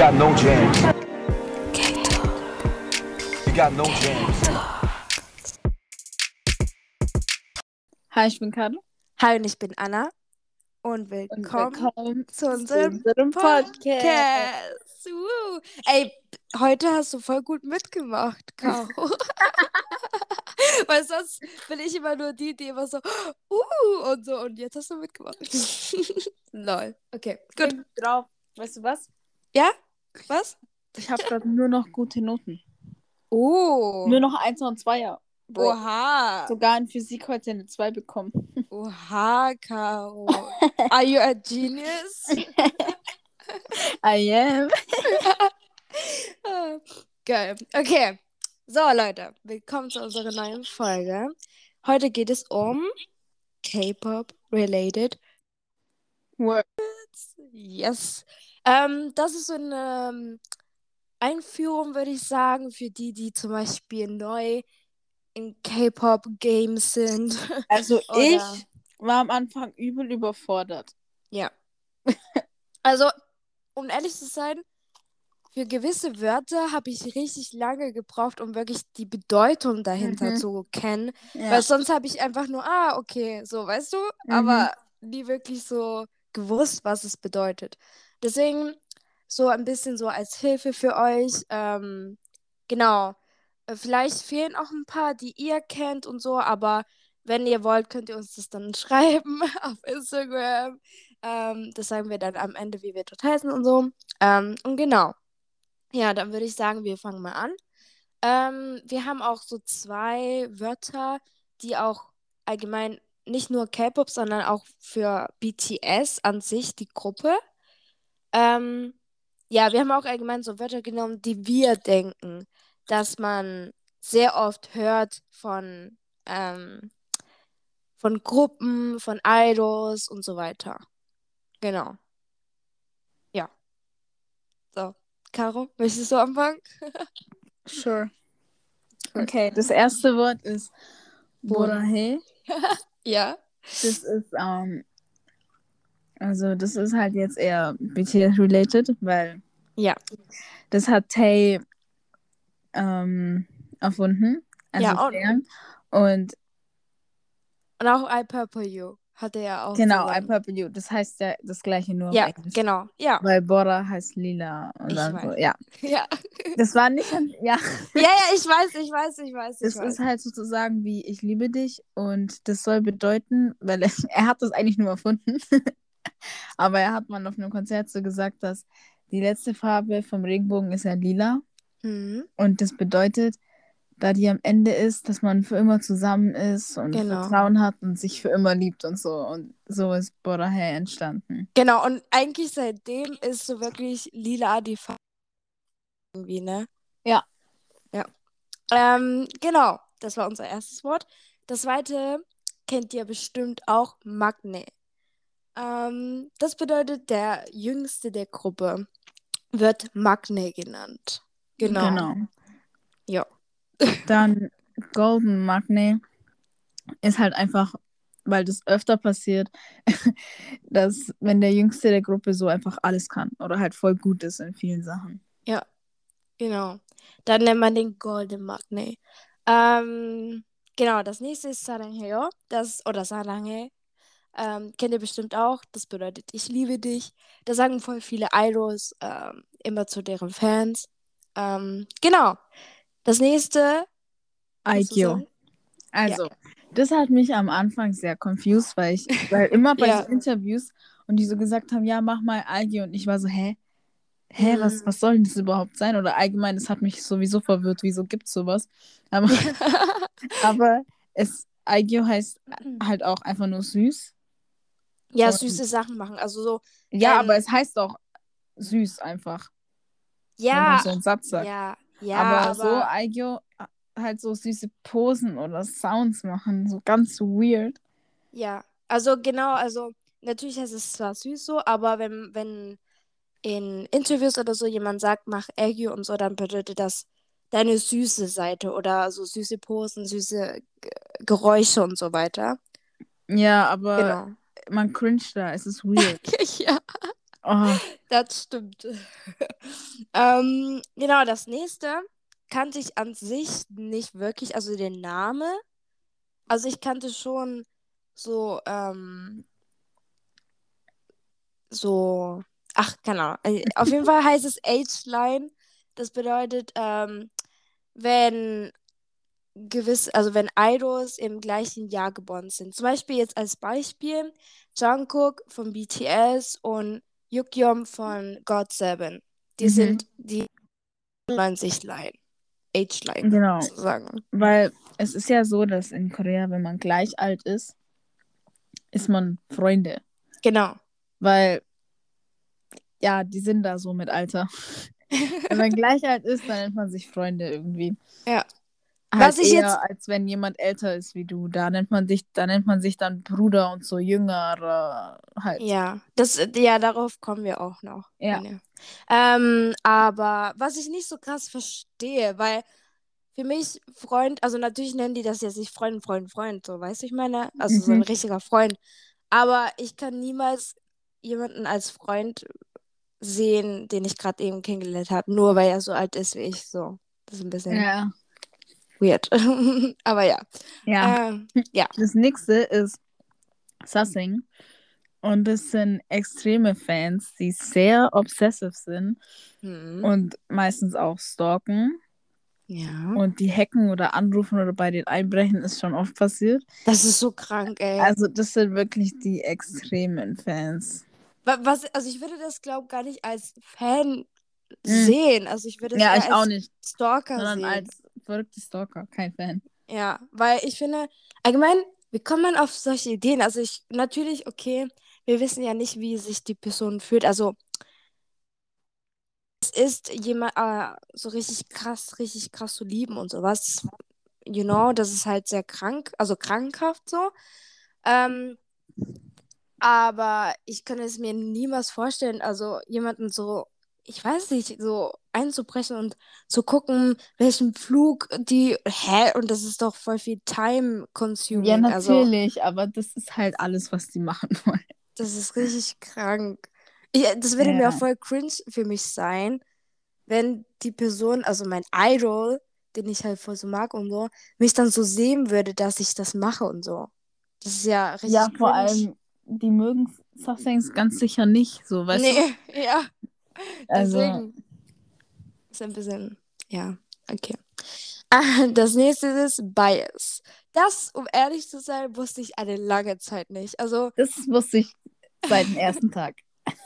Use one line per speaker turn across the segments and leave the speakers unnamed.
got no jams. You got no jams.
Hi, ich bin Caro.
Hi, und ich bin Anna. Und
Und
willkommen,
willkommen
zu unserem
unserem Podcast.
Podcast. Woo. Ey, heute hast du voll gut mitgemacht, Caro. Weil sonst bin ich immer nur die, die immer so, uh, und so. Und jetzt hast du mitgemacht. Lol. Okay, gut.
Bin drauf. Weißt du was?
Ja? Was?
Ich habe gerade nur noch gute Noten.
Oh.
Nur noch 1 und 2er. Bro.
Oha.
Sogar in Physik heute eine 2 bekommen.
Oha, Caro. Are you a genius?
I am.
Geil. Okay. So, Leute, willkommen zu unserer neuen Folge. Heute geht es um K-Pop-related.
Word.
Yes. Ähm, das ist so eine ähm, Einführung, würde ich sagen, für die, die zum Beispiel neu in K-Pop-Games sind.
Also ich war am Anfang übel überfordert.
Ja. Also, um ehrlich zu sein, für gewisse Wörter habe ich richtig lange gebraucht, um wirklich die Bedeutung dahinter
Mhm.
zu kennen.
Ja.
Weil sonst habe ich einfach nur, ah, okay, so, weißt du,
Mhm.
aber nie wirklich so gewusst, was es bedeutet. Deswegen so ein bisschen so als Hilfe für euch. Ähm, genau. Äh, Vielleicht fehlen auch ein paar, die ihr kennt und so, aber wenn ihr wollt, könnt ihr uns das dann schreiben auf Instagram. Ähm, das sagen wir dann am Ende, wie wir dort heißen und so. Ähm, und genau. Ja, dann würde ich sagen, wir fangen mal an. Ähm, wir haben auch so zwei Wörter, die auch allgemein nicht nur K-Pop, sondern auch für BTS an sich, die Gruppe. Ähm, ja, wir haben auch allgemein so Wörter genommen, die wir denken, dass man sehr oft hört von, ähm, von Gruppen, von Idols und so weiter. Genau. Ja. So, Caro, möchtest du anfangen?
Sure. Okay, das erste Wort ist Borahe.
Ja.
Das ist, ähm, also das ist halt jetzt eher BTS-related, weil
Ja.
das hat Tay ähm, erfunden. Also
Ja, und-
und
Und auch I Purple You hatte er auch.
genau, I
zusammen.
Purple You, das heißt ja das gleiche nur
Ja, genau. Ja.
Weil Bora heißt lila und
Ich
dann so,
weiß.
ja.
Ja.
Das war nicht, ja,
Ja, ja, ich weiß, ich weiß, ich weiß, ich
das
weiß.
ist halt sozusagen wie ich liebe dich und das soll bedeuten, weil er, er hat das eigentlich nur erfunden, aber er hat mal auf einem Konzert so gesagt, dass die letzte Farbe vom Regenbogen ist ja lila
Mhm.
und das bedeutet, da die am Ende ist, dass man für immer zusammen ist und
Genau.
Vertrauen hat und sich für immer liebt und so und so ist Borahae entstanden.
Genau, und eigentlich seitdem ist so wirklich lila die Farbe irgendwie, ne?
Ja.
Ja. Ähm, genau, das war unser erstes Wort. Das zweite kennt ihr bestimmt auch, Magne. Ähm, das bedeutet, der jüngste der Gruppe wird Magne genannt. Genau.
Genau.
Ja.
Dann Golden Magne ist halt einfach, weil das öfter passiert, dass wenn der Jüngste der Gruppe so einfach alles kann oder halt voll gut ist in vielen Sachen.
Genau. Dann nennt man den Golden Magne. Ähm, genau, das nächste ist Sarangheo. Das, oder Saranghe. Ähm, kennt ihr bestimmt auch. Das bedeutet, ich liebe dich. Das sagen voll viele Idols ähm, immer zu deren Fans. Ähm, genau. Das nächste. sagen?
Also, das hat mich am Anfang sehr confused, weil ich, weil immer bei
Ja.
so Interviews und die so gesagt haben, ja, mach mal Aikyo und ich war so, hä? Hä, was,
Mhm.
was soll denn das überhaupt sein? Oder allgemein, das hat mich sowieso verwirrt, wieso gibt's sowas? Aber, aber es, Aikyo heißt halt auch einfach nur süß.
Ja,
Und-
süße Sachen machen. Also so.
Ja,
Ähm,
aber es heißt auch süß einfach, wenn
Ja.
man so einen Satz sagt.
Ja. Ja,
aber,
aber,
so Aigyo halt so süße Posen oder Sounds machen, so ganz weird.
Ja, also genau, also natürlich heißt es zwar süß so, aber wenn, wenn in Interviews oder so jemand sagt, mach Eggy und so, dann bedeutet das deine süße Seite oder so süße Posen, süße G Geräusche und so weiter.
Ja, aber
Genau.
Man cringe da, es ist weird.
ja.
Oh,
Das stimmt. ähm, genau, das nächste kannte ich an sich nicht wirklich, also den Name. Also ich kannte schon so, ähm, so, ach, keine Ahnung. Äh, Auf jeden Fall heißt es Age-Line. Das bedeutet, ähm, wenn gewiss, also wenn Idols im gleichen Jahr geboren sind. Zum Beispiel jetzt als Beispiel Jungkook von BTS und Yukyeom von GOT7. Die
Mhm.
sind die 90 Line. Age Line
genau.
sozusagen.
Weil es ist ja so, dass in Korea, wenn man gleich alt ist, ist man Freunde.
Genau.
Weil, ja, die sind da so mit Alter. Wenn man gleich alt ist, dann nennt man sich Freunde irgendwie.
Ja.
Halt
Was ich
eher,
jetzt-
als wenn jemand älter ist wie du. Da nennt man sich, da nennt man sich dann Bruder und so jünger halt.
Ja, das, ja, darauf kommen wir auch noch.
Ja.
Ähm, aber was ich nicht so krass verstehe, weil für mich Freund, also natürlich nennen die das jetzt nicht Freund, Freund, Freund, so, weißt du, ich meine? Also so ein
Mhm.
richtiger Freund. Aber ich kann niemals jemanden als Freund sehen, den ich gerade eben kennengelernt habe, nur weil er so alt ist wie ich. So, das ist ein bisschen
Ja.
Weird. Aber ja.
ja.
Ähm,
Das nächste ist Sussing. Und das sind extreme Fans, die sehr obsessive sind
hm,
und meistens auch stalken.
ja.
Und die hacken oder anrufen oder bei den einbrechen ist schon oft passiert.
Das ist so krank, ey.
Also das sind wirklich die extremen Fans.
Wa- Was, also ich würde das, glaube gar nicht als Fan sehen. Also ich würde es
Mm. Ja, ich auch
als
nicht,
Stalker
sondern
sehen.
als verrückte Stalker, kein Fan.
Ja, weil ich finde, allgemein, wie kommt man auf solche Ideen? Also ich, natürlich, okay, wir wissen ja nicht, wie sich die Person fühlt. Also es ist jemand äh, so richtig krass, richtig krass zu lieben und sowas. You know, das ist halt sehr krank, also krankhaft so. Ähm, aber ich kann es mir niemals vorstellen, also jemanden so, ich weiß nicht, so einzubrechen und zu gucken, welchen Flug die, hä? Und das ist doch voll viel Time consuming.
Ja,
Also,
natürlich, aber das ist halt alles, was die machen wollen.
das ist richtig krank. Ich, das würde mir
Ja.
auch voll cringe für mich sein, wenn die Person, also mein Idol, den ich halt voll so mag und so, mich dann so sehen würde, dass ich das mache und so. Das ist ja richtig
Ja, vor
cringe.
allem, die mögen Sussings ganz sicher nicht, so, weißt du?
nee, ja.
Also-
Deswegen. Ist ein bisschen, ja, okay. Das nächste ist Bias. Das, um ehrlich zu sein, wusste ich eine lange Zeit nicht. Also,
Das wusste ich seit dem ersten Tag.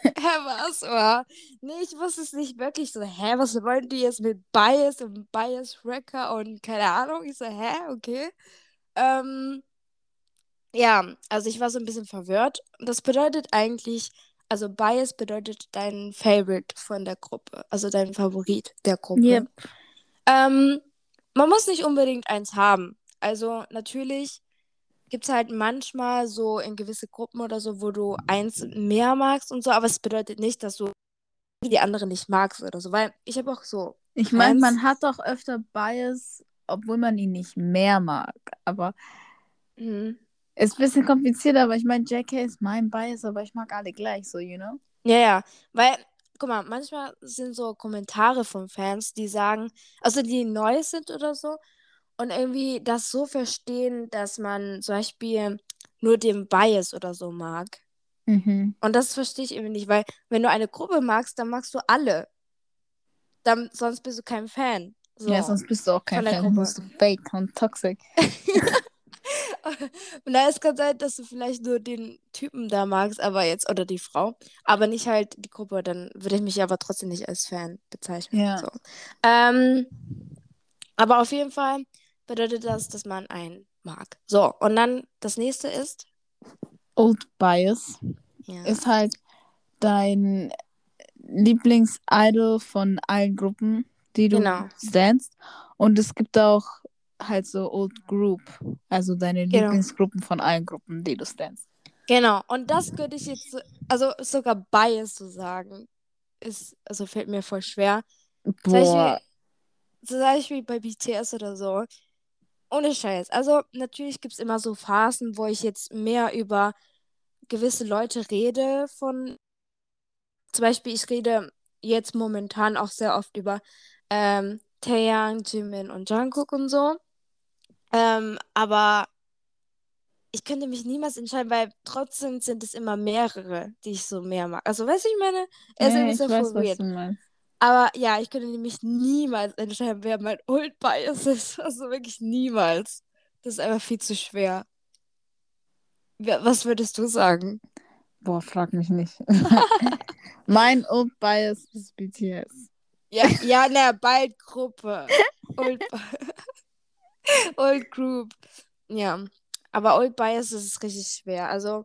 hä, was? Oder? Nee, ich wusste es nicht wirklich so, hä, was wollen die jetzt mit Bias und Bias Wrecker und keine Ahnung? Ich so, hä, okay. Ähm, ja, also ich war so ein bisschen verwirrt. Das bedeutet eigentlich, also Bias bedeutet dein Favorite von der Gruppe, also dein Favorit der Gruppe.
Yep.
Ähm, man muss nicht unbedingt eins haben. Also natürlich gibt es halt manchmal so in gewisse Gruppen oder so, wo du eins mehr magst und so, aber es bedeutet nicht, dass du die andere nicht magst oder so, weil ich habe auch so,
Ich meine, man hat doch öfter Bias, obwohl man ihn nicht mehr mag. Aber
hm,
ist ein bisschen komplizierter, aber ich meine, JK ist mein Bias, aber ich mag alle gleich, so, you know?
Ja, ja, weil, guck mal, manchmal sind so Kommentare von Fans, die sagen, also die neu sind oder so und irgendwie das so verstehen, dass man zum Beispiel nur den Bias oder so mag.
Mhm.
Und das verstehe ich irgendwie nicht, weil wenn du eine Gruppe magst, dann magst du alle. Dann, sonst bist du kein Fan. So.
Ja, sonst bist du auch kein Fan, dann
Gruppe.
bist du fake und toxic.
Da es kann sein, dass du vielleicht nur den Typen da magst, aber jetzt, oder die Frau, aber nicht halt die Gruppe, dann würde ich mich aber trotzdem nicht als Fan bezeichnen.
Ja.
So. Ähm, aber auf jeden Fall bedeutet das, dass man einen mag. So, und dann das nächste ist.
Old Bias
Ja.
ist halt dein Lieblingsidol von allen Gruppen, die du
Genau.
standst. Und es gibt auch halt so Old Group, also deine
Genau.
Lieblingsgruppen von allen Gruppen, die du standst.
Genau, und das könnte ich jetzt, so- also sogar Bias zu sagen, ist, also fällt mir voll schwer. Zum
Boah,
Beispiel, zum Beispiel bei BTS oder so. Ohne Scheiß. Also natürlich gibt es immer so Phasen, wo ich jetzt mehr über gewisse Leute rede von zum Beispiel, ich rede jetzt momentan auch sehr oft über ähm, Taeyang, Jimin und Jungkook und so. Ähm, aber ich könnte mich niemals entscheiden, weil trotzdem sind es immer mehrere, die ich so mehr mag. Also, weißt du, ich meine, er ist
Nee, weiß,
voll
was
weird. Aber ja, ich könnte mich niemals entscheiden, wer mein Old Bias ist. Also wirklich niemals. Das ist einfach viel zu schwer. Wer- Was würdest du sagen?
Boah, frag mich nicht. mein Old Bias ist BTS.
Ja, ja, ne, bald Gruppe. Old, Old Group. Ja, aber Old Bias ist richtig schwer. Also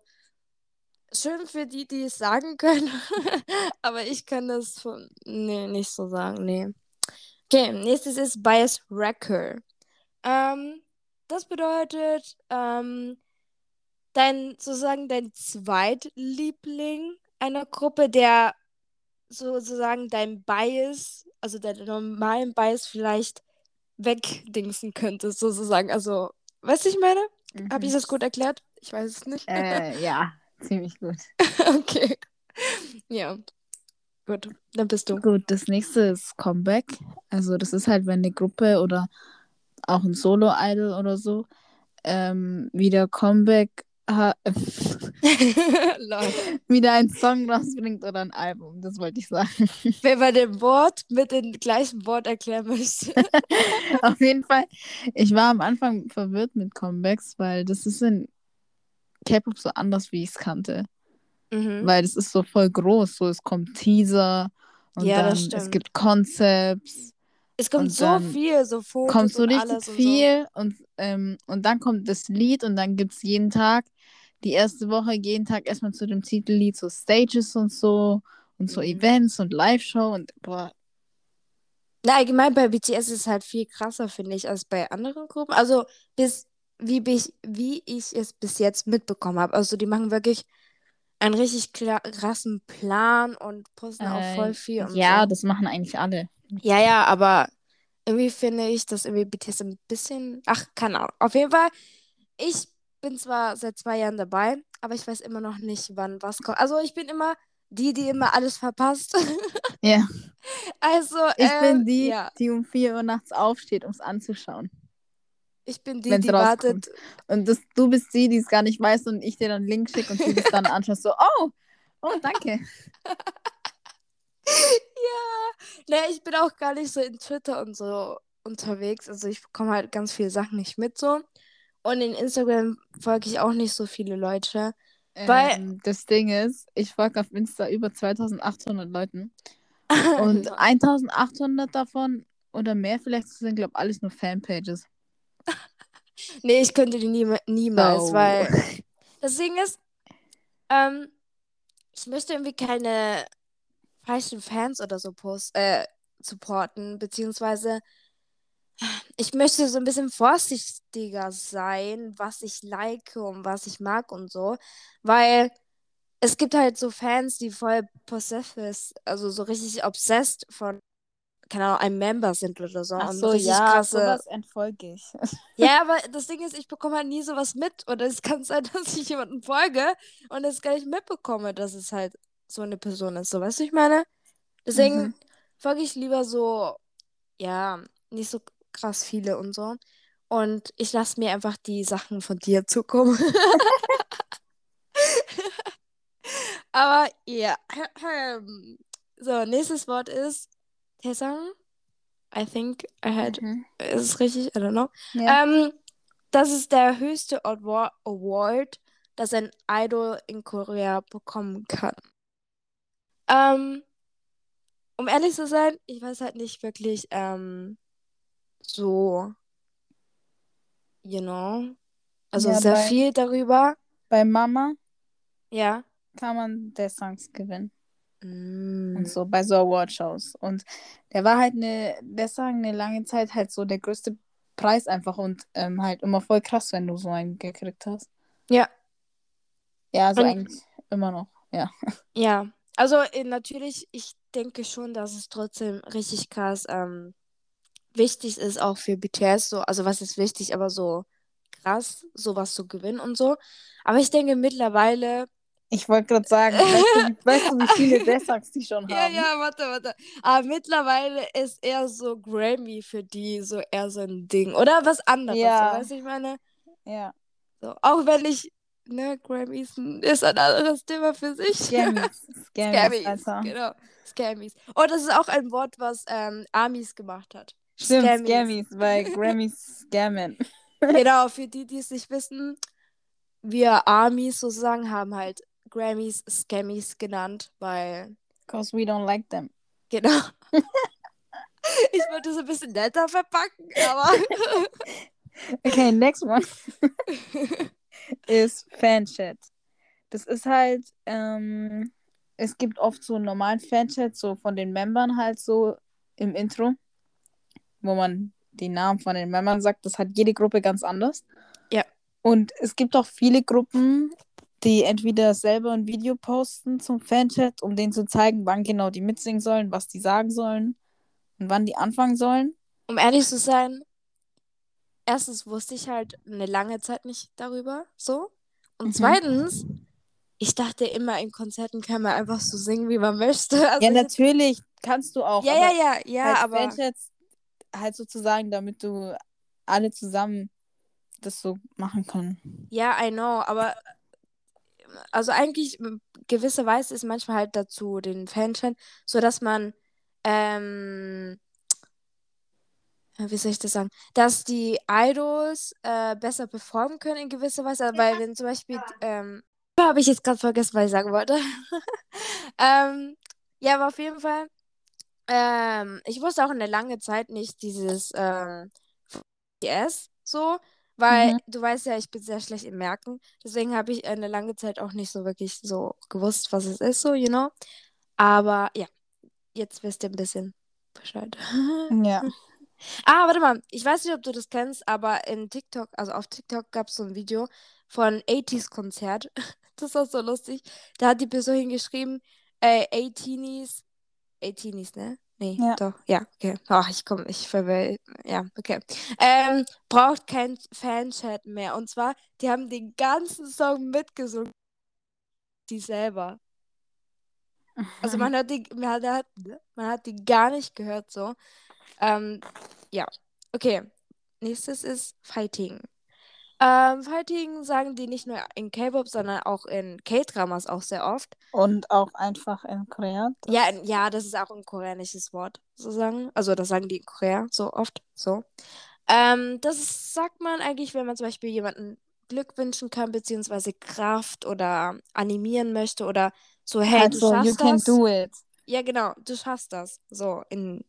schön für die, die es sagen können, aber ich kann das von, nee, nicht so sagen, nee. Okay, nächstes ist Bias Wrecker. Ähm, das bedeutet, ähm, dein, sozusagen dein Zweitliebling einer Gruppe, der sozusagen dein Bias, also deinen normalen Bias vielleicht wegdingsen könnte, sozusagen. Also, weißt du, ich meine? Habe ich das gut erklärt? Ich weiß es nicht.
Äh, ja, ziemlich gut.
okay. Ja. Gut, dann bist du.
Gut, das nächste ist Comeback. Also das ist halt, wenn eine Gruppe oder auch ein Solo-Idol oder so ähm, wieder Comeback ha
Lol.
wieder einen Song rausbringt oder ein Album. Das wollte ich sagen.
Wer bei dem Wort mit dem gleichen Wort erklären möchte.
Auf jeden Fall, ich war am Anfang verwirrt mit Comebacks, weil das ist in K-Pop so anders, wie ich es kannte.
mhm.
Weil das ist so voll groß. So, es kommt Teaser und
Ja,
dann es gibt Concepts.
Es kommt so viel, so Fotos
kommt so richtig
alles und
viel und, ähm, und dann kommt das Lied und dann gibt es jeden Tag, die erste Woche, jeden Tag erstmal zu dem Titellied so Stages und so und so
Mhm.
Events und Live-Show und boah,
Na, allgemein bei BTS ist es halt viel krasser, finde ich, als bei anderen Gruppen. Also, bis, wie, ich, wie ich es bis jetzt mitbekommen habe. Also, die machen wirklich einen richtig krassen Plan und posten auch voll
äh,
viel
ja,
so.
das machen eigentlich alle.
Ja, ja, aber irgendwie finde ich, dass irgendwie BTS ein bisschen. Ach, keine Ahnung. Auf jeden Fall, ich bin zwar seit zwei Jahren dabei, aber ich weiß immer noch nicht, wann was kommt. Also, ich bin immer die, die immer alles verpasst.
Ja,
Also,
ich
äh,
bin die,
ja,
die um 4 Uhr nachts aufsteht, um es anzuschauen.
ich bin die,
wenn's
die
rauskommt.
wartet.
Und das, du bist die, die es gar nicht weiß und ich dir dann einen Link schicke und du das dann anschaust. So, oh, oh, danke.
Ja, ne, ich bin auch gar nicht so in Twitter und so unterwegs. Also ich bekomme halt ganz viele Sachen nicht mit so. Und in Instagram folge ich auch nicht so viele Leute. Weil-
Ähm, das Ding ist, ich folge auf Insta über 2800 Leuten. Und
Lol.
1800 davon oder mehr vielleicht sind, glaube ich, alles nur Fanpages.
Nee, ich könnte die nie, niemals,
So.
weil das Ding ist, ähm, ich möchte irgendwie keine falschen Fans oder so post, äh, supporten, beziehungsweise ich möchte so ein bisschen vorsichtiger sein, was ich like und was ich mag und so, weil es gibt halt so Fans, die voll possessive, also so richtig obsessed von, keine Ahnung, einem Member sind oder so und richtig krasse.
entfolge ich.
Ja, aber das Ding ist, ich bekomme halt nie sowas mit. Oder es kann sein, dass ich jemanden folge und es gar nicht mitbekomme, dass es halt so eine Person ist. So, weißt du, ich meine? Deswegen
Mhm.
folge ich lieber so, ja, nicht so krass viele und so. Und ich lasse mir einfach die Sachen von dir zukommen. Aber ja. So, nächstes Wort ist Tesang. I think I had.
Mhm.
Ist es richtig? I don't know.
Ja.
Ähm, das ist der höchste Awar- Award, das ein Idol in Korea bekommen kann. Ähm, um ehrlich zu sein, ich weiß halt nicht wirklich ähm, so, you know, also
Ja,
sehr
bei-
viel darüber.
Bei Mama
Ja.
kann man der Songs gewinnen.
Mm.
Und so bei so Awardshows. Und der war halt eine, der Song eine lange Zeit halt so der größte Preis einfach und ähm, halt immer voll krass, wenn du so einen gekriegt hast.
Ja.
Ja, also
Und-
eigentlich immer noch. Ja.
Ja, also äh, natürlich, ich denke schon, dass es trotzdem richtig krass ähm, wichtig ist, auch für BTS, so, also was ist wichtig, aber so krass, sowas zu gewinnen und so. Aber ich denke mittlerweile
Ich wollte gerade sagen, weißt du, weißt du, wie viele Desserts die schon haben?
Ja, ja, warte, warte. Aber mittlerweile ist eher so Grammy für die so eher so ein Ding. Oder was anderes,
Ja.
so, weißt du, ich meine?
Ja.
So, auch wenn ich, ne, Grammys ist ein anderes Thema für sich.
Scammies. Scammies,
Scammies,
Alter.
genau. Scammies. Oh, das ist auch ein Wort, was ähm, Amis gemacht hat.
Stimmt,
Scammies.
Scammies, weil Grammys scammen.
Genau, für die, die es nicht wissen, wir Amis sozusagen haben halt Grammys Scammies genannt, weil,
Because we don't like them.
genau. ich wollte es ein bisschen netter verpacken, aber.
Okay, next one ist Fanchat. Das ist halt, ähm, es gibt oft so einen normalen Fanchat, so von den Membern halt so im Intro, wo man die Namen von den Membern sagt. Das hat jede Gruppe ganz anders.
Ja.
Und es gibt auch viele Gruppen, die entweder selber ein Video posten zum Fanchat, um denen zu zeigen, wann genau die mitsingen sollen, was die sagen sollen und wann die anfangen sollen.
um ehrlich zu sein, erstens wusste ich halt eine lange Zeit nicht darüber, so. Und
Mhm.
zweitens, ich dachte immer, in Konzerten kann man einfach so singen, wie man möchte. Also
Ja,
ich-
natürlich kannst du auch.
ja, ja, ja, ja,
halt
aber.
Fanchats halt sozusagen, damit du alle zusammen das so machen können.
Ja, I know, aber also eigentlich gewisserweise ist manchmal halt dazu den Fanchat, so dass man ähm, wie soll ich das sagen, dass die Idols äh, besser performen können in gewisser Weise, weil wenn zum Beispiel ähm, habe ich jetzt gerade vergessen, was ich sagen wollte. ähm, ja, aber auf jeden Fall, ähm, ich wusste auch eine lange Zeit nicht dieses ähm, DS so, weil
Mhm.
du weißt ja, ich bin sehr schlecht im Merken. Deswegen habe ich eine lange Zeit auch nicht so wirklich so gewusst, was es ist, so, you know. Aber ja, jetzt wisst ihr ein bisschen Bescheid.
Ja.
Ah, warte mal, ich weiß nicht, ob du das kennst, aber in TikTok, also auf TikTok gab es so ein Video von 80s Konzert. Das war so lustig. Da hat die Person hingeschrieben, äh, 18s, 18s, ne? Nee,
Ja.
doch, ja, okay. Ach, ich komme, ich verwirre, ja, okay. Ähm, braucht kein Fanchat mehr. Und zwar, die haben den ganzen Song mitgesungen. Die selber. Also man hat die, man hat, man hat die gar nicht gehört so. Ähm, ja, okay. Nächstes ist Fighting. Ähm, Fighting sagen die nicht nur in K-Pop, sondern auch in K-Dramas auch sehr oft.
Und auch einfach in Korea. Das-
Ja, in, ja, das ist auch ein koreanisches Wort, sozusagen. Also das sagen die in Korea so oft. So. Ähm, das ist, sagt man eigentlich, wenn man zum Beispiel jemanden Glück wünschen kann, beziehungsweise Kraft oder animieren möchte oder so, hey,
halt
du
so, you
schaffst
can
das.
do it.
Ja, genau, du schaffst das. So, in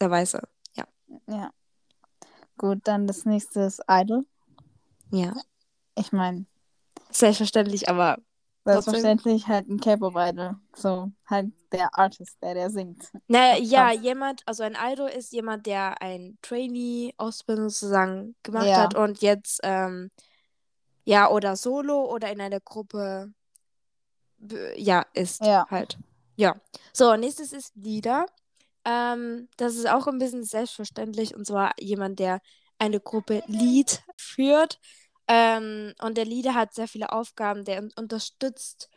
der Weise. Ja.
Ja. Gut, dann das nächste ist Idol.
Ja.
Ich meine,
Selbstverständlich, aber Trotzdem.
selbstverständlich halt ein K-Pop-Idol. So, halt der Artist, der der singt.
naja, ja,
passt.
jemand, also ein Idol ist jemand, der ein Trainee-Ausbildung sozusagen gemacht
Ja.
hat und jetzt, ähm, ja, oder solo oder in einer Gruppe, ja, ist
Ja.
halt. Ja. So, nächstes ist Leader. Ähm, das ist auch ein bisschen selbstverständlich und zwar jemand, der eine Gruppe Lead führt. Ähm, und der Leader hat sehr viele Aufgaben, der un- unterstützt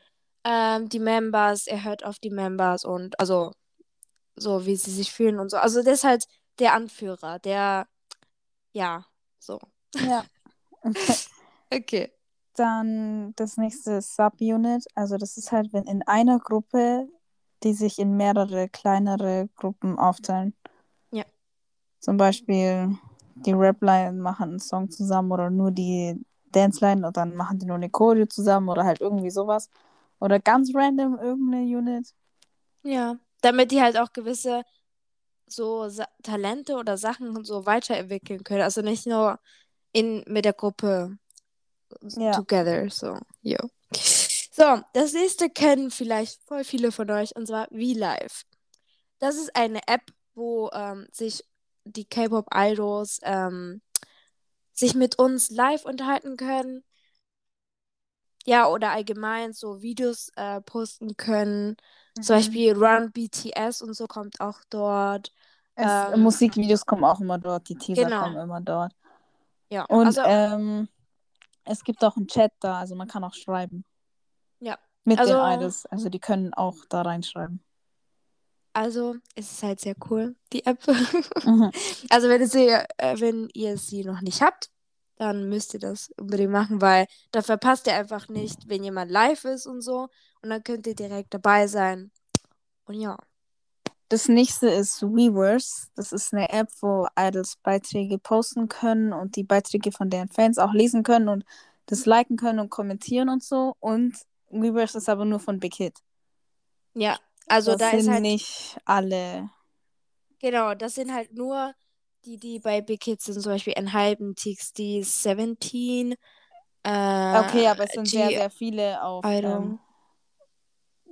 ähm, die Members, er hört auf die Members und also so, wie sie sich fühlen und so. Also der ist halt der Anführer, der, ja, so.
Ja. Okay.
Okay.
Dann das nächste Subunit. Also das ist halt, wenn in einer Gruppe, die sich in mehrere kleinere Gruppen aufteilen.
Ja.
Zum Beispiel die Rap-Line machen einen Song zusammen oder nur die Dance-Line und dann machen die nur eine Choreo zusammen oder halt irgendwie sowas. Oder ganz random irgendeine Unit.
Ja. Damit die halt auch gewisse so Sa Talente oder Sachen so weiterentwickeln können. Also nicht nur in mit der Gruppe
Ja.
together. So, jo. So, das nächste kennen vielleicht voll viele von euch und zwar V-Live. Das ist eine App, wo ähm, sich die K-Pop-Idols ähm, sich mit uns live unterhalten können. Ja, oder allgemein so Videos äh, posten können. Zum
Mhm.
Beispiel Run BTS und so kommt auch dort.
Es,
ähm,
Musikvideos kommen auch immer dort, die Teaser
Genau.
kommen immer dort.
Ja,
Und
also
ähm, es gibt auch einen Chat da, also man kann auch schreiben.
Ja.
Mit
Also-
den Idols. Also die können auch da reinschreiben.
Also, es ist halt sehr cool, die App.
Mhm.
Also, wenn ihr, sie, äh, wenn ihr sie noch nicht habt, dann müsst ihr das unbedingt machen, weil da verpasst ihr einfach nicht, wenn jemand live ist und so. Und dann könnt ihr direkt dabei sein. Und ja.
Das nächste ist Weverse. Das ist eine App, wo Idols Beiträge posten können und die Beiträge von deren Fans auch lesen können und das liken können und kommentieren und so. Und Weverse ist aber nur von Big Hit.
Ja. Also,
das
da
sind
ist halt.
nicht alle.
Genau, das sind halt nur die, die bei Big Kids sind, zum Beispiel Enhypen, TXT, 17. Äh,
Okay, aber es sind
G
sehr, sehr viele auf ähm,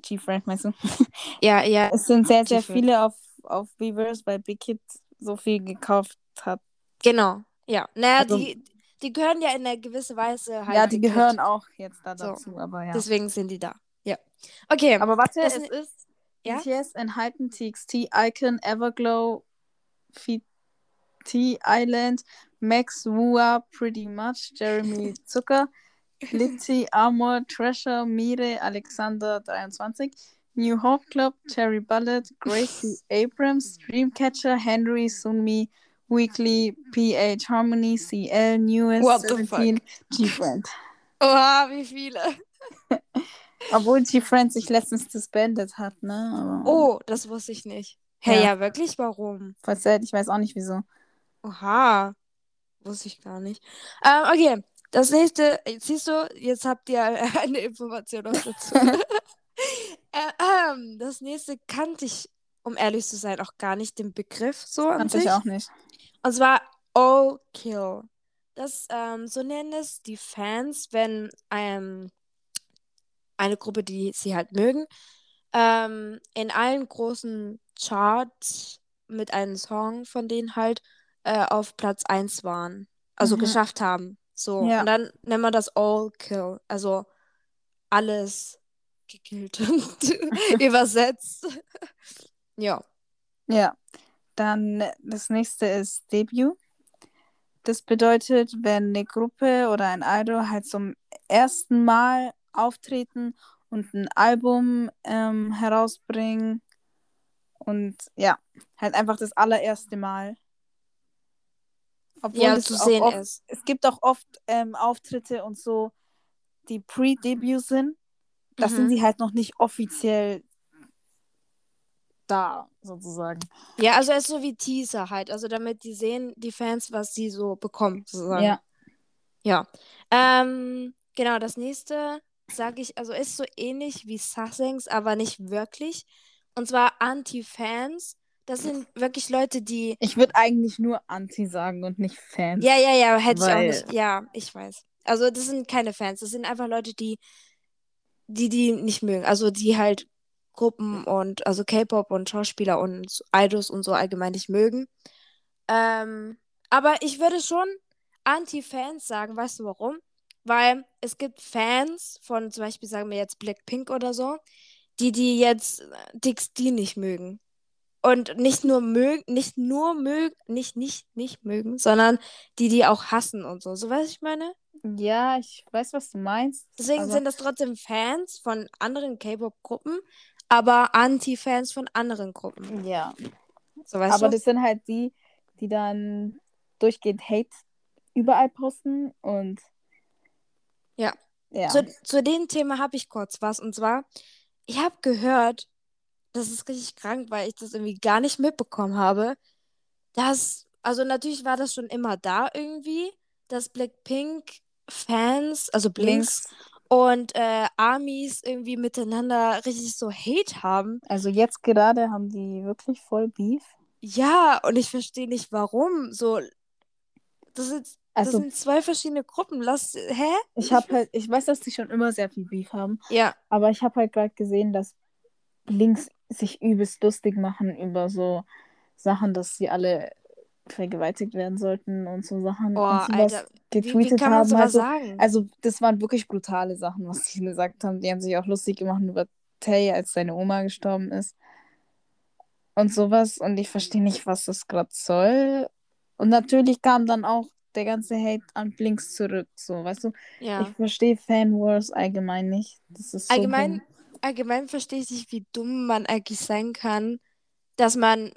G-Friend, meinst du?
Ja, ja.
Es sind sehr, sehr viele auf, auf Weverse, weil Big Hit so viel gekauft hat.
Genau. Ja. Naja,
Also-
die, die gehören ja in einer gewissen Weise halt.
ja, die gehören auch jetzt da
So.
dazu, aber ja.
Deswegen sind die da. Ja. Okay.
aber warte, es ist
Ja?
BTS, Enhypen, TXT, Icon, Everglow, FT Island, Max Wua, Pretty Much, Jeremy Zucker, Litzy, Armor, Treasure, Mire, Alexander 23, New Hope Club, Cherry Bullet, Gracie Abrams, Dreamcatcher, Henry, Sunmi, Weekly, PH Harmony, CL, Newest,
What the
17, G-Friend.
Oha, wie viele.
Obwohl G-Friend sich letztens disbandet hat, ne? Aber
Oh, das wusste ich nicht. Hey,
Ja.
ja, wirklich? Warum?
Sad, ich weiß auch nicht wieso.
Oha. Wusste ich gar nicht. Ähm, okay. Das nächste, siehst du, jetzt habt ihr eine Information noch dazu. äh, ähm, das nächste kannte ich, um ehrlich zu sein, auch gar nicht den Begriff so an
Kannte ich auch nicht.
Und zwar All Kill. Das, ähm, so nennen es die Fans, wenn ähm, eine Gruppe, die sie halt mögen, ähm, in allen großen Charts mit einem Song von denen halt äh, auf Platz 1 waren. Also
Mhm.
geschafft haben. So.
Ja.
Und dann nennt man das All Kill. Also alles gekillt übersetzt. ja.
Ja. Dann das nächste ist Debut. Das bedeutet, wenn eine Gruppe oder ein Idol halt zum ersten Mal auftreten und ein Album ähm, herausbringen. Und ja, halt einfach das allererste Mal. Obwohl
Ja,
es
zu sehen
oft,
ist.
Es gibt auch oft ähm, Auftritte und so, die Pre-Debut sind. Da
Mhm.
sind sie halt noch nicht offiziell da, sozusagen.
Ja, also es ist so wie Teaser halt. Also damit die sehen, die Fans, was sie so bekommen, sozusagen.
Ja.
Ja. Ähm, genau, das nächste sage ich, also ist so ähnlich wie Sussex, aber nicht wirklich. Und zwar Anti-Fans. Das sind wirklich Leute, die.
Ich würde eigentlich nur Anti sagen und nicht Fans.
Ja, ja, ja, hätte ich auch
Weil-
nicht. Ja, ich weiß. Also das sind keine Fans, das sind einfach Leute, die, die die nicht mögen. Also die halt Gruppen und also K-Pop und Schauspieler und Idols und so allgemein nicht mögen. Ähm, aber ich würde schon Anti-Fans sagen, weißt du warum? Weil es gibt Fans von zum Beispiel, sagen wir jetzt Blackpink oder so, die die jetzt DXD nicht mögen. Und nicht nur mögen, nicht nur mögen, nicht, nicht, nicht mögen, sondern die die auch hassen und so. So weißt du, ich meine?
Ja, ich weiß, was du meinst.
Deswegen
aber
sind das trotzdem Fans von anderen K-Pop-Gruppen, aber Anti-Fans von anderen Gruppen.
Ja.
So weißt
aber
du?
das sind halt die, die dann durchgehend Hate überall posten und.
Ja.
Ja.
Zu, zu dem Thema habe ich kurz was. Und zwar, ich habe gehört, das ist richtig krank, weil ich das irgendwie gar nicht mitbekommen habe, dass, also natürlich war das schon immer da irgendwie, dass Blackpink-Fans, also Blinks
Links.
Und äh, Armies irgendwie miteinander richtig so Hate haben.
Also jetzt gerade haben die wirklich voll Beef.
Ja, und ich verstehe nicht, warum. So, das sind, das
Also
sind zwei verschiedene Gruppen. Lass, hä?
ich habe halt, ich weiß, dass die schon immer sehr viel Beef haben,
Ja,
aber ich habe halt gerade gesehen, dass Links sich übelst lustig machen über so Sachen, dass sie alle vergewaltigt werden sollten und so Sachen
boah,
und sowas
Alter, wie, wie
getweetet
kann
haben.
sowas
Also,
sagen?
also das waren wirklich brutale Sachen, was die gesagt haben. Die haben sich auch lustig gemacht über Tay, als seine Oma gestorben ist. Und sowas. Und ich verstehe nicht, was das gerade soll. Und natürlich kam dann auch der ganze Hate an Blinks zurück, so, weißt du?
Ja.
Ich verstehe Fanwars allgemein nicht. Das ist so
Allgemein,
dumm.
allgemein verstehe ich nicht, wie dumm man eigentlich sein kann, dass man,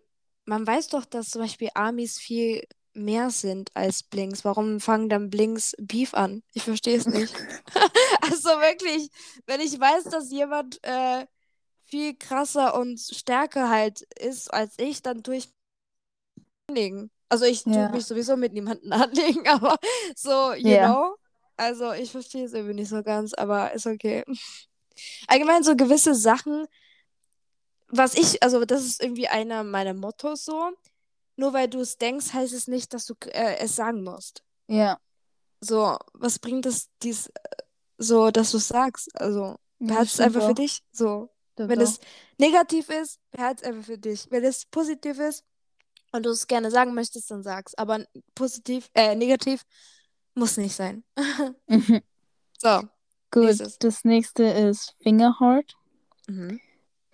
man weiß doch, dass zum Beispiel Armies viel mehr sind als Blinks. Warum fangen dann Blinks Beef an? Ich verstehe es nicht. also wirklich, wenn ich weiß, dass jemand äh, viel krasser und stärker halt ist als ich, dann tue ich anlegen. Also ich tue
Ja.
mich sowieso mit niemandem anlegen, aber so, you
Ja.
know. Also ich verstehe es irgendwie nicht so ganz, aber ist okay. Allgemein so gewisse Sachen, was ich, also das ist irgendwie einer meiner Mottos so. Nur weil du es denkst, heißt es nicht, dass du äh, es sagen musst.
Ja.
So, was bringt es dies äh, so, dass du es sagst? Also,
Ja,
behalt es einfach für dich. So,
Stimmt
wenn
auch.
es negativ ist, behalt es einfach für dich. Wenn es positiv ist und du es gerne sagen möchtest, dann sag's. Aber positiv, äh, negativ muss nicht sein. So.
Gut,
Nächstes.
das nächste ist Fingerheart.
Mhm.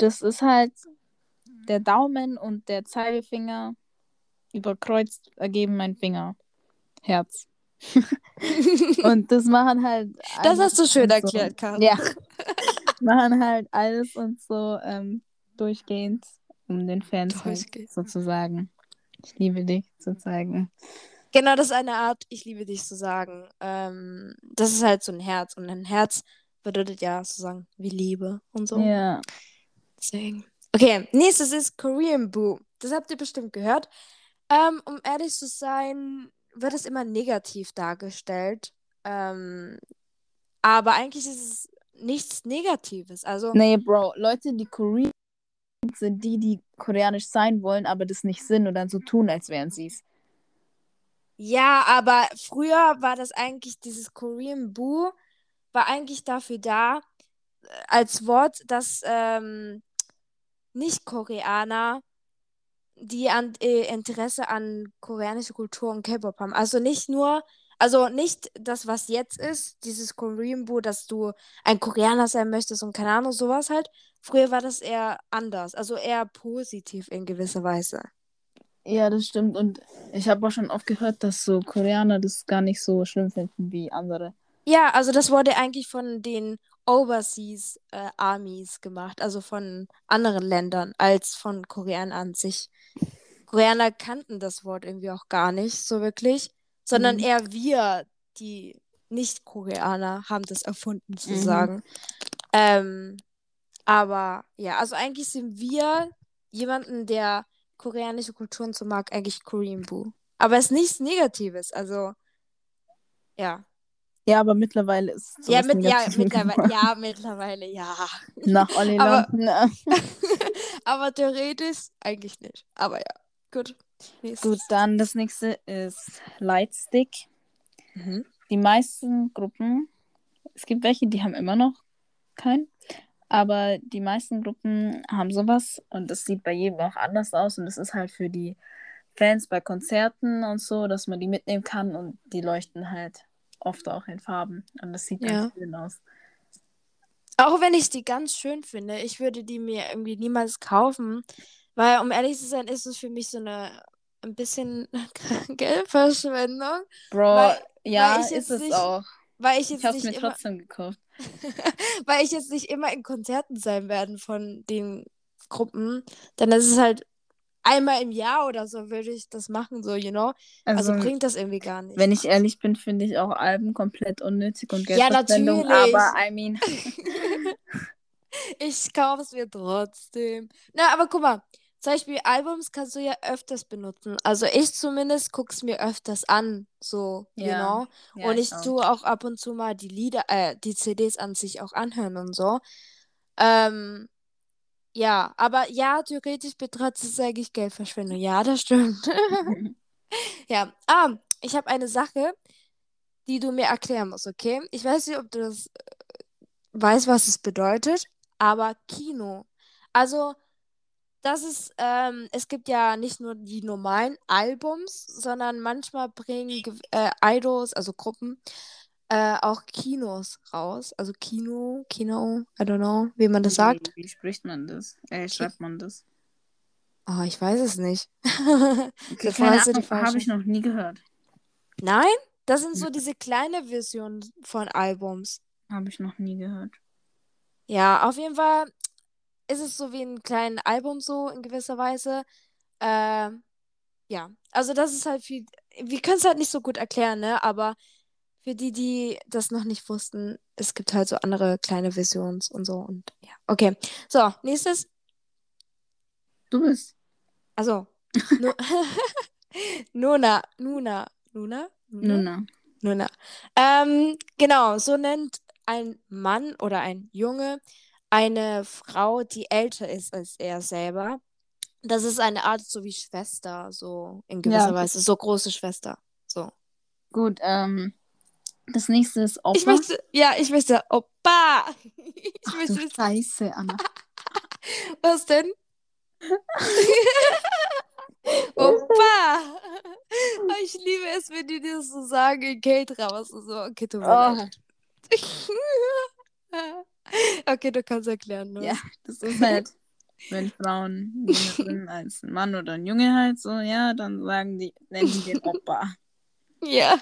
Das ist halt der Daumen und der Zeigefinger überkreuzt ergeben ein Finger. Herz. Und das machen halt.
Das hast du schön
und so.
erklärt, Karin.
Ja. machen halt alles und so ähm, durchgehend, um den Fans halt sozusagen. Ich liebe dich zu zeigen.
Genau, das ist eine Art, ich liebe dich zu sagen. Ähm, das ist halt so ein Herz. Und ein Herz bedeutet ja sozusagen wie Liebe und so.
Ja.
Deswegen. Okay, nächstes ist Korean Boo. Das habt ihr bestimmt gehört. Ähm, um ehrlich zu sein, wird es immer negativ dargestellt. Ähm, aber eigentlich ist es nichts Negatives. Also,
Nee, Bro, Leute, die Korean sind, sind die, die koreanisch sein wollen, aber das nicht sind und dann so tun, als wären sie es.
ja, aber früher war das eigentlich, dieses Korean Boo war eigentlich dafür da, äh, als Wort, dass ähm, Nicht-Koreaner die an, äh, Interesse an koreanische Kultur und K-Pop haben. Also nicht nur, also nicht das, was jetzt ist, dieses Korean Boo, dass du ein Koreaner sein möchtest und keine Ahnung, sowas halt. Früher war das eher anders, also eher positiv in gewisser Weise.
Ja, das stimmt. Und ich habe auch schon oft gehört, dass so Koreaner das gar nicht so schlimm finden wie andere.
Ja, also das wurde eigentlich von den Overseas äh, Armies gemacht, also von anderen Ländern als von Koreanern an sich. Koreaner kannten das Wort irgendwie auch gar nicht so wirklich, sondern
Mhm.
eher wir, die Nicht-Koreaner, haben das erfunden
Mhm.
sozusagen. Ähm, aber ja, also eigentlich sind wir jemanden, der koreanische Kulturen so mag, eigentlich Korean Boo. Aber es ist nichts Negatives, also ja.
Ja, aber mittlerweile ist es
Ja, mit, ja, mittlerweile, ja, mittlerweile, ja.
Nach Olli
Aber-
ne?
Aber theoretisch eigentlich nicht. Aber ja, gut. Nächstes.
Gut, dann das nächste ist Lightstick.
Mhm.
Die meisten Gruppen, es gibt welche, die haben immer noch keinen, aber die meisten Gruppen haben sowas und das sieht bei jedem auch anders aus und das ist halt für die Fans bei Konzerten und so, dass man die mitnehmen kann und die leuchten halt oft auch in Farben und das sieht
Ja.
ganz schön aus.
Auch wenn ich die ganz schön finde, ich würde die mir irgendwie niemals kaufen, weil um ehrlich zu sein, ist es für mich so eine ein bisschen Geldverschwendung,
Bro,
Weil-
ja,
weil ich
ist es
nicht
auch.
weil ich
Ich
jetzt
habe es
nicht
mir
immer,
trotzdem gekauft.
weil ich jetzt nicht immer in Konzerten sein werde von den Gruppen, dann ist es halt einmal im Jahr oder so würde ich das machen, so, you know. Also,
Also,
bringt das irgendwie gar nicht.
wenn ich ehrlich bin, finde ich auch Alben komplett unnötig und
Ja,
Geldverschwendung,
natürlich.
aber I mean,
Ich kaufe es mir trotzdem. Na, aber guck mal, zum Beispiel Albums kannst du ja öfters benutzen. Also ich zumindest gucke es mir öfters an, so, you
Ja.
know.
ja,
und ich
auch.
tue auch ab und zu mal die Lieder, äh, die CDs an sich auch anhören und so. Ähm, ja, aber ja, theoretisch betrachtet ist es eigentlich Geldverschwendung. Ja, das stimmt. Ja, ah, ich habe eine Sache, die du mir erklären musst, okay? Ich weiß nicht, ob du das äh, weißt, was es bedeutet, aber Kino. Also, das ist, ähm, es gibt ja nicht nur die normalen Albums, sondern manchmal bringen äh, Idols, also Gruppen, äh, auch Kinos raus. Also Kino, Kino, I don't know, wie man das sagt.
Wie, wie spricht man das? Äh, schreibt man das?
Oh, ich weiß es nicht.
Okay, keine Ahnung, habe ich noch nie gehört.
Nein? Das sind so diese kleine Versionen von Albums.
Habe ich noch nie gehört.
Ja, auf jeden Fall ist es so wie ein kleines Album so in gewisser Weise. Äh, ja, also das ist halt viel. Wir können es halt nicht so gut erklären, ne? Aber für die, die das noch nicht wussten, es gibt halt so andere kleine Versions und so und ja. Okay. So, nächstes.
Du bist.
Also. Nu Nuna. Nuna. Nuna?
Nuna.
Nuna. Ähm, genau, so nennt ein Mann oder ein Junge eine Frau, die älter ist als er selber. Das ist eine Art so wie Schwester, so in gewisser
Ja.
Weise, so große Schwester. So.
Gut, ähm, das nächste ist Opa.
Ich möchte, ja, ich möchte, Opa. Ich
Ach, du
möchte,
Scheiße, Anna.
was denn? Opa. Oh, Ich liebe es, wenn die das so sagen in K-Dramas. So, okay, mir
Oh.
Okay, du kannst erklären. Ne?
Ja, das ist halt, wenn Frauen sind als ein Mann oder ein Junge halt so, ja, dann sagen die, nennen die den Opa.
Ja.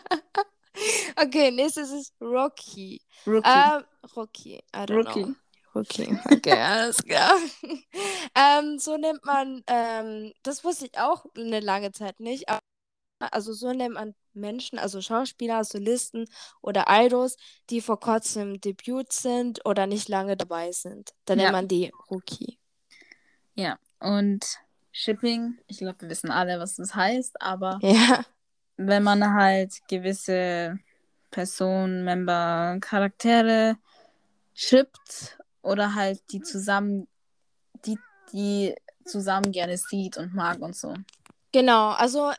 Okay, nächstes ist Rocky.
Rookie.
Ähm, Rocky. I don't
Rookie.
know. Rocky. Okay, alles klar. ähm, so nennt man, ähm, das wusste ich auch eine lange Zeit nicht. Aber, also so nennt man Menschen, also Schauspieler, Solisten oder Idols, die vor kurzem Debüt sind oder nicht lange dabei sind. Dann
Ja.
nennt man die Rookie.
Ja, und Shipping, ich glaube, wir wissen alle, was das heißt, aber
Ja.
Wenn man halt gewisse Personen, Member, Charaktere shippt oder halt die zusammen, die, die zusammen gerne sieht und mag und so.
Genau, also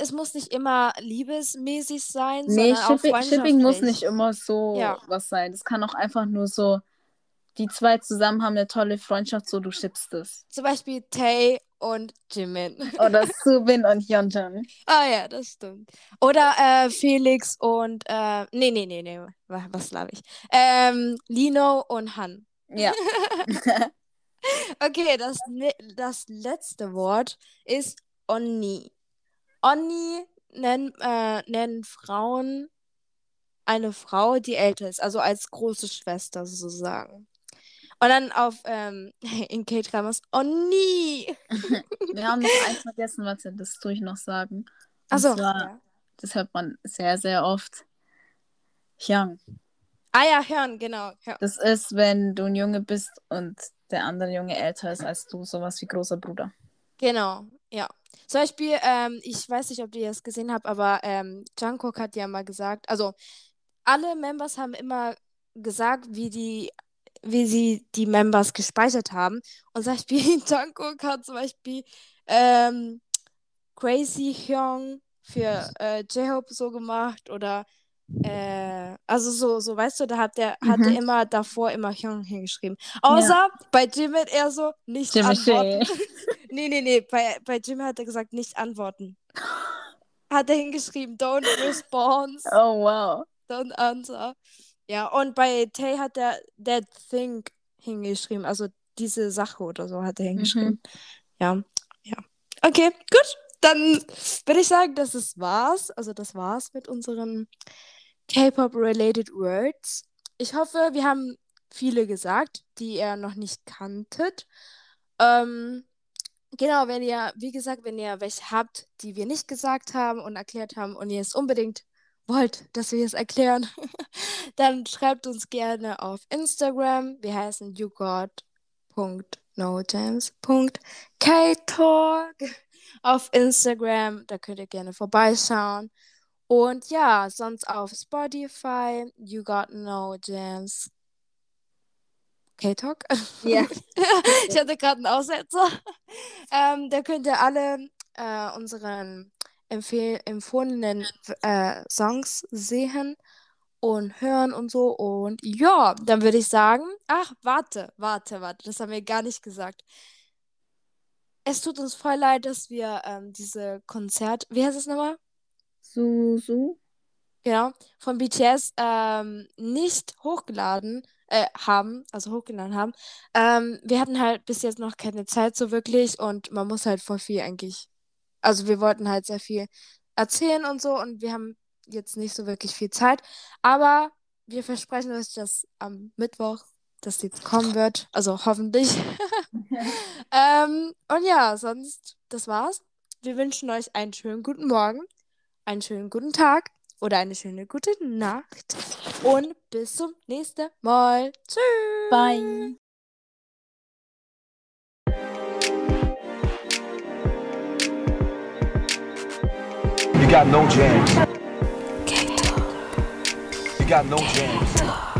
es muss nicht immer liebesmäßig sein,
Nee,
sondern auch
Shipping, Shipping muss nicht immer so
Ja.
was sein. Das kann auch einfach nur so, die zwei zusammen haben eine tolle Freundschaft, so du schippst es.
Zum Beispiel Tay und Jimin.
Oder Subin und Hyunjin.
Ah ja, das stimmt. Oder äh, Felix und äh, nee, nee, nee, nee, wa- was laber ich? Ähm, Lino und Han.
Ja.
Okay, das, ne- das letzte Wort ist Onni. Onni nennen, äh, nennen Frauen eine Frau, die älter ist, also als große Schwester sozusagen. Und dann auf ähm, in K-Dramas Onni.
Wir haben noch eins vergessen, warte, das tue ich noch sagen.
Achso. Ja.
das hört man sehr, sehr oft. Hyung.
Ah ja, hören, genau. Ja.
Das ist, wenn du ein Junge bist und der andere Junge älter ist als du, sowas wie großer Bruder.
Genau, ja. Zum Beispiel, ähm, ich weiß nicht, ob ihr das gesehen habt, aber ähm, Jungkook hat ja mal gesagt, also alle Members haben immer gesagt, wie die, wie sie die Members gespeichert haben. Und zum Beispiel Jungkook hat zum Beispiel ähm, Crazy Hyung für äh, J-Hope so gemacht oder äh, also so, so, weißt du, da hat der, hat
Mhm.
er immer davor immer Hyung hingeschrieben. Außer bei Jimin eher so nicht
Jimmy
antworten. Nee, nee, nee. Bei, bei Jim hat er gesagt, nicht antworten. Hat er hingeschrieben, don't respond,
Oh, wow.
don't answer. Ja, und bei Tay hat er that thing hingeschrieben, also diese Sache oder so hat er hingeschrieben. Ja, ja. Okay, gut. Dann würde ich sagen, das ist war's. Also das war's mit unseren K-Pop-related Words. Ich hoffe, wir haben viele gesagt, die ihr noch nicht kanntet. Ähm, genau, wenn ihr, wie gesagt, wenn ihr welche habt, die wir nicht gesagt haben und erklärt haben und ihr es unbedingt wollt, dass wir es erklären, dann schreibt uns gerne auf Instagram. Wir heißen yougot.nojams.ktalk auf Instagram. Da könnt ihr gerne vorbeischauen. Und ja, sonst auf Spotify, You Got No Jams. K-Talk?
Ja.
ich hatte gerade einen Aussetzer. Ähm, da könnt ihr alle äh, unseren empfohlenen äh, Songs sehen und hören und so. Und ja, dann würde ich sagen, ach, warte, warte, warte, das haben wir gar nicht gesagt. Es tut uns voll leid, dass wir ähm, diese Konzert, wie heißt es nochmal?
Susu.
Genau, von BTS ähm, nicht hochgeladen äh, haben, also hochgeladen haben. Ähm, wir hatten halt bis jetzt noch keine Zeit so wirklich und man muss halt voll viel eigentlich, also wir wollten halt sehr viel erzählen und so und wir haben jetzt nicht so wirklich viel Zeit. Aber wir versprechen euch, dass am Mittwoch das jetzt kommen wird. Also hoffentlich. ähm, und ja, sonst, das war's. Wir wünschen euch einen schönen guten Morgen, einen schönen guten Tag oder eine schöne gute Nacht. Und bis zum nächsten Mal. Tschüss.
Bye.
You got no jams. You got no jams.